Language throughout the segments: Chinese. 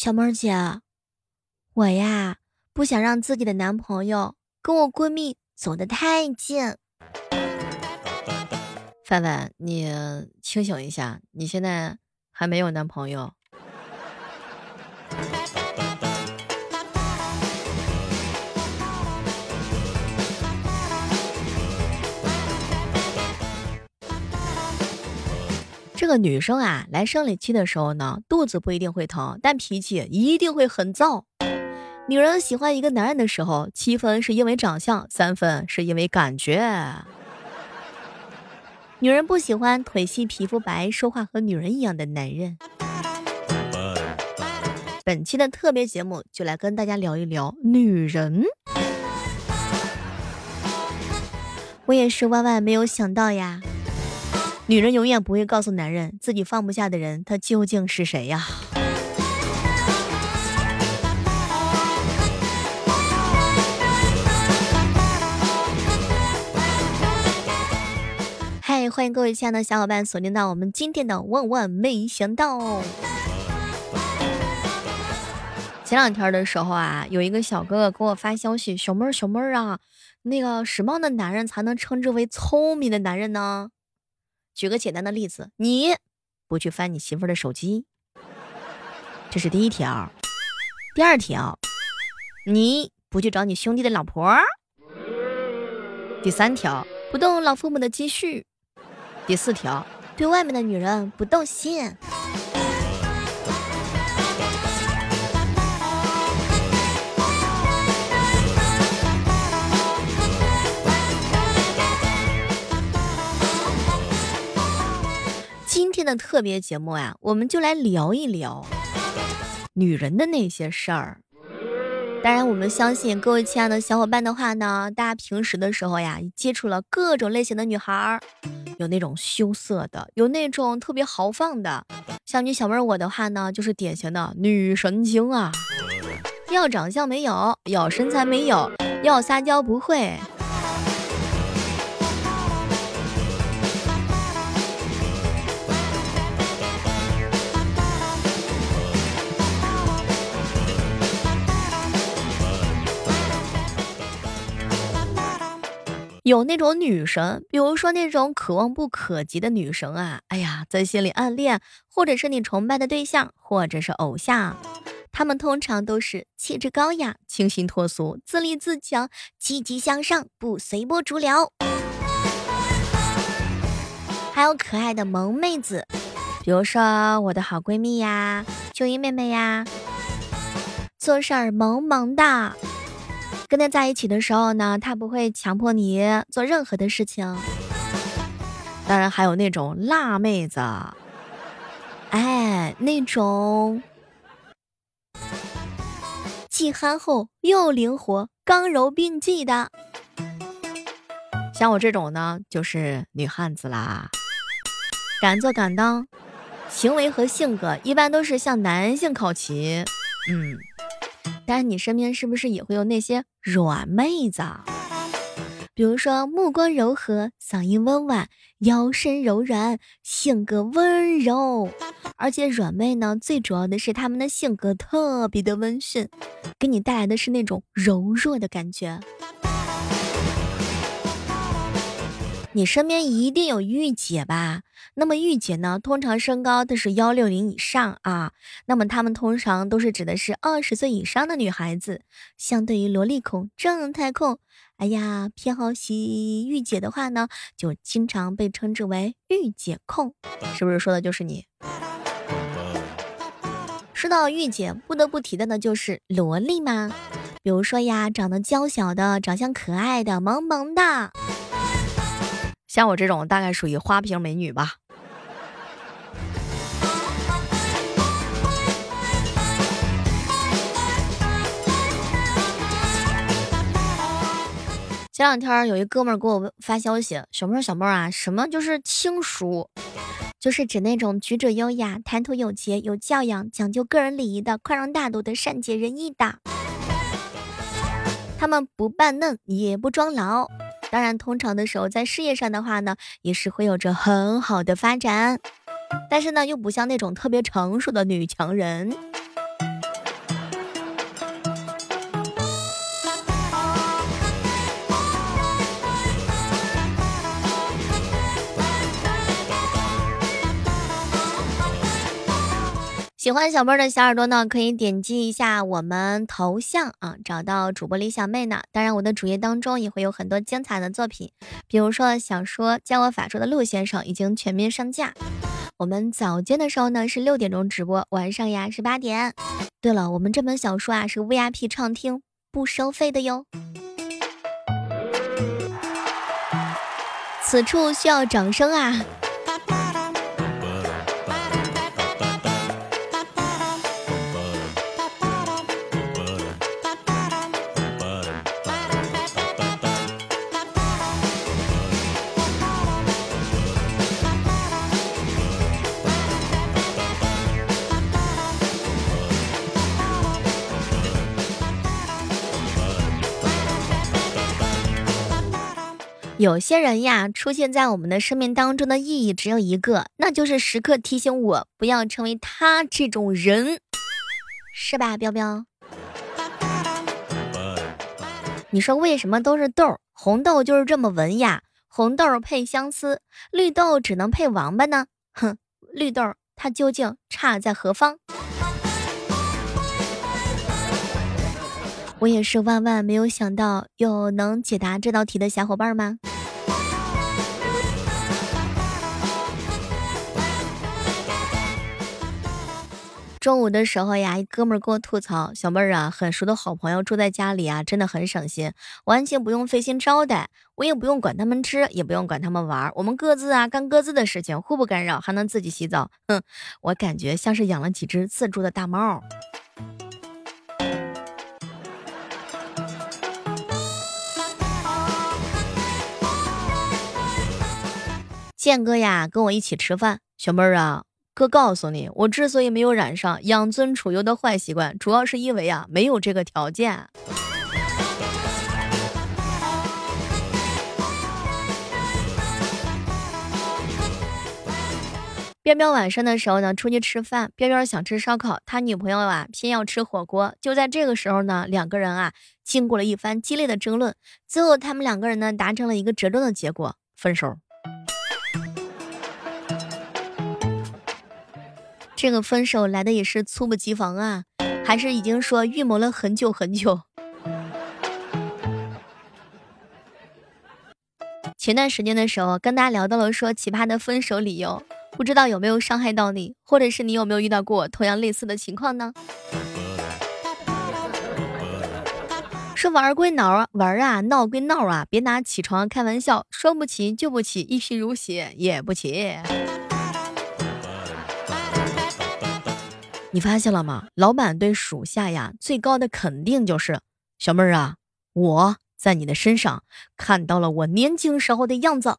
小妹儿姐，我呀不想让自己的男朋友跟我闺蜜走得太近。范范，你清醒一下，你现在还没有男朋友。个女生啊，来生理期的时候呢，肚子不一定会疼，但脾气一定会很燥。女人喜欢一个男人的时候，七分是因为长相，三分是因为感觉。女人不喜欢腿细、皮肤白、说话和女人一样的男人。本期的特别节目就来跟大家聊一聊女人。我也是万万没有想到呀。女人永远不会告诉男人自己放不下的人，他究竟是谁呀？嗨，欢迎各位亲爱的小伙伴锁定到我们今天的万万没想到。前两天的时候啊，有一个小哥哥给我发消息：“小妹儿，小妹儿啊，那个什么样的男人才能称之为聪明的男人呢？”举个简单的例子，你不去翻你媳妇儿的手机，这是第一条；第二条，你不去找你兄弟的老婆；第三条，不动老父母的积蓄；第四条，对外面的女人不动心。今天的特别节目呀，我们就来聊一聊女人的那些事儿。当然，我们相信各位亲爱的小伙伴的话呢，大家平时的时候呀，接触了各种类型的女孩儿，有那种羞涩的，有那种特别豪放的。像你小妹儿我的话呢，就是典型的女神经啊，要长相没有，要身材没有，要撒娇不会。有那种女神，比如说那种可望不可及的女神啊，哎呀，在心里暗恋，或者是你崇拜的对象，或者是偶像，他们通常都是气质高雅、清新脱俗、自立自强、积极向上，不随波逐流。还有可爱的萌妹子，比如说我的好闺蜜呀，秋衣妹妹呀，做事儿萌萌的。跟他在一起的时候呢，他不会强迫你做任何的事情。当然还有那种辣妹子，哎，那种既憨厚又灵活、刚柔并济的。像我这种呢，就是女汉子啦，敢做敢当，行为和性格一般都是向男性靠齐。嗯。但是你身边是不是也会有那些软妹子？比如说目光柔和、嗓音温婉、腰身柔软、性格温柔，而且软妹呢，最主要的是她们的性格特别的温驯，给你带来的是那种柔弱的感觉。你身边一定有御姐吧？那么御姐呢，通常身高都是幺六零以上啊。那么她们通常都是指的是二十岁以上的女孩子。相对于萝莉控、正太控，哎呀，偏好喜御姐的话呢，就经常被称之为御姐控，是不是说的就是你？说到御姐，不得不提的呢就是萝莉嘛。比如说呀，长得娇小的，长相可爱的，萌萌的。像我这种大概属于花瓶美女吧。前两天有一哥们儿给我发消息：“小妹儿，小妹儿啊，什么就是轻熟？就是指那种举止优雅、谈吐有节、有教养、讲究个人礼仪的、宽容大度的、善解人意的。他们不扮嫩，也不装老。”当然，通常的时候，在事业上的话呢，也是会有着很好的发展，但是呢，又不像那种特别成熟的女强人。喜欢小妹儿的小耳朵呢，可以点击一下我们头像啊，找到主播李小妹呢。当然，我的主页当中也会有很多精彩的作品，比如说小说《教我法术的陆先生》已经全面上架。我们早间的时候呢是六点钟直播，晚上呀是八点。对了，我们这本小说啊是 VIP 畅听，不收费的哟。此处需要掌声啊！有些人呀，出现在我们的生命当中的意义只有一个，那就是时刻提醒我不要成为他这种人，是吧，彪彪？你说为什么都是豆？红豆就是这么文雅，红豆配相思，绿豆只能配王八呢？哼，绿豆它究竟差在何方？我也是万万没有想到，有能解答这道题的小伙伴吗？中午的时候呀，一哥们儿给我吐槽：“小妹儿啊，很熟的好朋友住在家里啊，真的很省心，完全不用费心招待，我也不用管他们吃，也不用管他们玩，我们各自啊干各自的事情，互不干扰，还能自己洗澡。哼，我感觉像是养了几只自助的大猫。”建哥呀，跟我一起吃饭。小妹儿啊，哥告诉你，我之所以没有染上养尊处优的坏习惯，主要是因为啊，没有这个条件。彪彪晚上的时候呢，出去吃饭。彪彪想吃烧烤，他女朋友啊偏要吃火锅。就在这个时候呢，两个人啊经过了一番激烈的争论，最后他们两个人呢达成了一个折中的结果，分手。这个分手来的也是猝不及防啊，还是已经说预谋了很久很久。前段时间的时候跟大家聊到了说奇葩的分手理由，不知道有没有伤害到你，或者是你有没有遇到过同样类似的情况呢？说玩归闹啊，玩啊，闹归闹啊，别拿起床开玩笑，说不起就不起，一贫如洗也不起。你发现了吗？老板对属下呀，最高的肯定就是小妹儿啊，我在你的身上看到了我年轻时候的样子。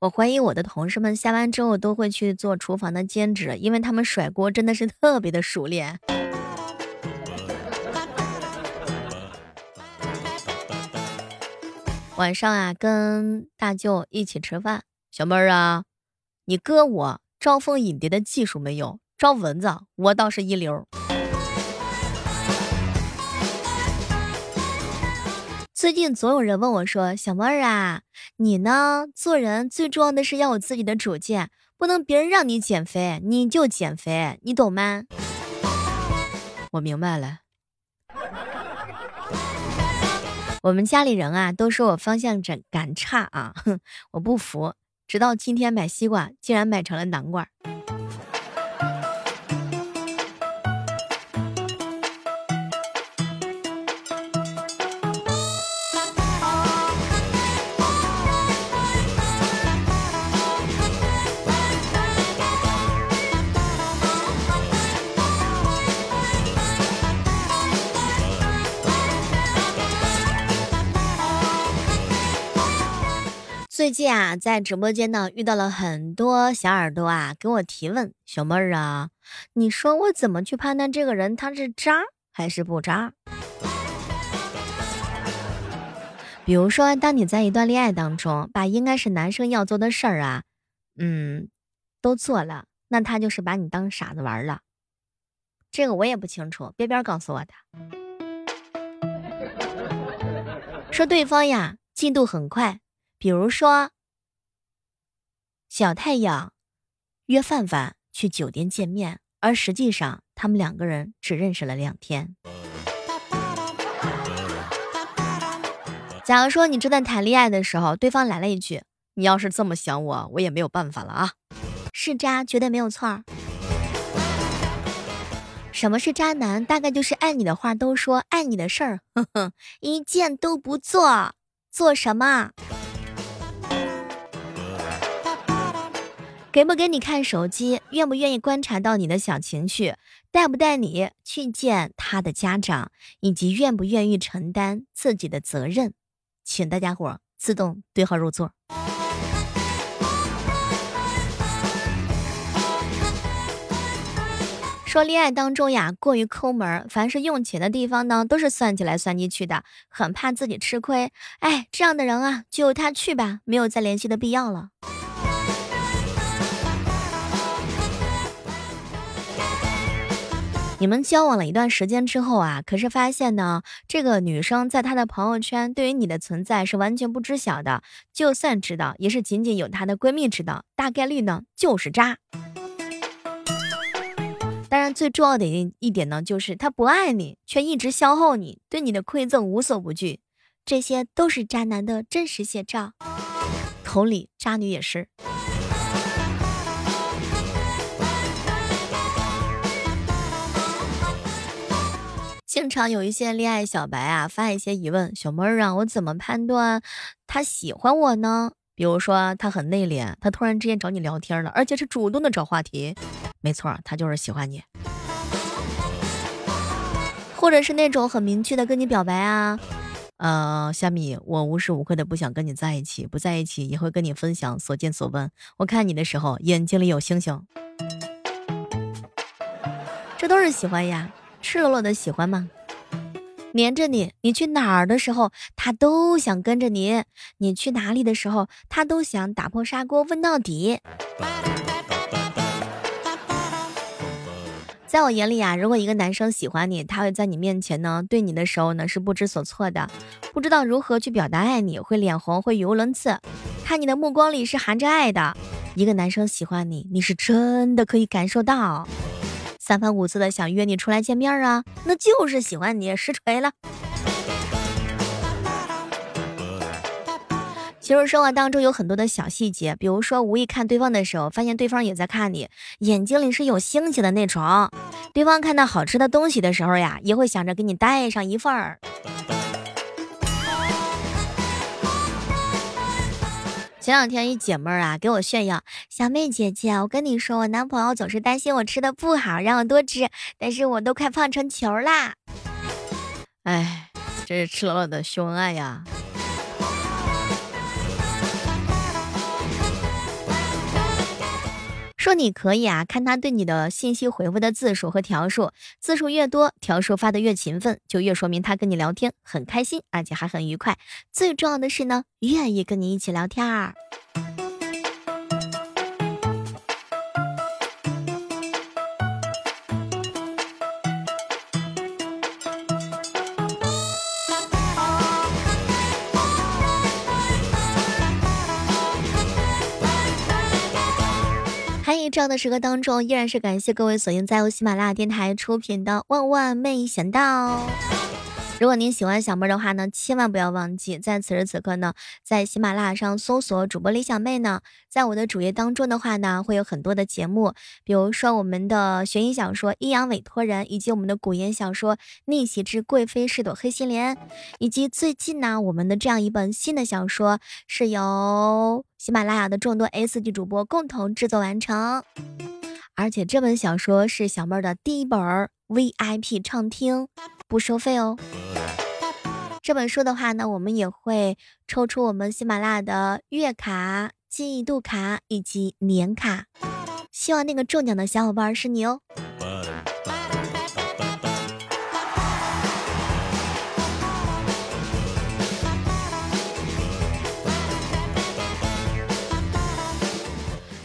我怀疑我的同事们下班之后都会去做厨房的兼职，因为他们甩锅真的是特别的熟练。晚上啊，跟大舅一起吃饭。小妹儿啊，你哥我招蜂引蝶的技术没有，招蚊子我倒是一流。最近总有人问我说：“小妹儿啊，你呢？做人最重要的是要有自己的主见，不能别人让你减肥你就减肥，你懂吗？”我明白了。我们家里人啊，都说我方向感差啊，哼，我不服。直到今天买西瓜，竟然买成了南瓜。最近啊，在直播间呢遇到了很多小耳朵啊，给我提问：“小妹儿啊，你说我怎么去判断这个人他是渣还是不渣？”比如说，当你在一段恋爱当中，把应该是男生要做的事儿啊，嗯，都做了，那他就是把你当傻子玩了。这个我也不清楚，边边告诉我的，说对方呀。进度很快。比如说，小太阳约范范去酒店见面，而实际上他们两个人只认识了两天。假如说你正在谈恋爱的时候，对方来了一句：“你要是这么想我，我也没有办法了啊。”是渣，绝对没有错。什么是渣男？大概就是爱你的话都说，爱你的事儿，哼哼，一件都不做。做什么？给不给你看手机？愿不愿意观察到你的小情绪？带不带你去见他的家长？以及愿不愿意承担自己的责任？请大家伙自动对号入座。说恋爱当中呀，过于抠门，凡是用钱的地方呢，都是算起来算进去的，很怕自己吃亏。哎，这样的人啊，就由他去吧，没有再联系的必要了。你们交往了一段时间之后啊，可是发现呢，这个女生在她的朋友圈对于你的存在是完全不知晓的，就算知道，也是仅仅有她的闺蜜知道，大概率呢就是渣。当然，最重要的一一点呢，就是他不爱你，却一直消耗你，对你的馈赠无所不惧，这些都是渣男的真实写照。同理，渣女也是。经常有一些恋爱小白啊，发一些疑问：小妹儿啊，我怎么判断他喜欢我呢？比如说，他很内敛，他突然之间找你聊天了，而且是主动的找话题。没错，他就是喜欢你，或者是那种很明确的跟你表白啊，呃，虾米，我无时无刻的不想跟你在一起，不在一起也会跟你分享所见所闻。我看你的时候，眼睛里有星星，这都是喜欢呀，赤裸裸的喜欢吗？黏着你，你去哪儿的时候，他都想跟着你；你去哪里的时候，他都想打破砂锅问到底。在我眼里啊，如果一个男生喜欢你，他会在你面前呢，对你的时候呢是不知所措的，不知道如何去表达爱你，会脸红，会语无伦次，看你的目光里是含着爱的。一个男生喜欢你，你是真的可以感受到，三番五次的想约你出来见面啊，那就是喜欢你，实锤了。其实生活当中有很多的小细节，比如说无意看对方的时候，发现对方也在看你，眼睛里是有星星的那种。对方看到好吃的东西的时候呀，也会想着给你带上一份儿。前两天一姐妹儿啊给我炫耀，小妹姐姐，我跟你说，我男朋友总是担心我吃的不好，让我多吃，但是我都快胖成球啦。哎，这是赤裸裸的秀恩爱呀。说你可以啊，看他对你的信息回复的字数和条数，字数越多，条数发的越勤奋，就越说明他跟你聊天很开心，而且还很愉快。最重要的是呢，愿意跟你一起聊天儿。这样的时刻当中，依然是感谢各位锁定在由喜马拉雅电台出品的《万万没想到》。如果您喜欢小妹的话呢，千万不要忘记在此时此刻呢，在喜马拉雅上搜索主播李小妹呢，在我的主页当中的话呢，会有很多的节目，比如说我们的悬疑小说《阴阳委托人》，以及我们的古言小说《逆袭之贵妃是朵黑心莲》，以及最近呢，我们的这样一本新的小说是由喜马拉雅的众多 A 四级主播共同制作完成，而且这本小说是小妹的第一本 VIP 畅听。不收费哦。这本书的话呢，我们也会抽出我们喜马拉雅的月卡、记忆度卡以及年卡，希望那个中奖的小伙伴是你哦。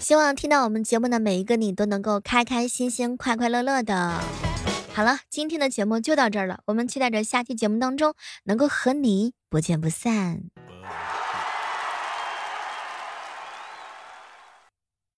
希望听到我们节目的每一个你都能够开开心心、快快乐乐的。好了，今天的节目就到这儿了。我们期待着下期节目当中能够和你不见不散。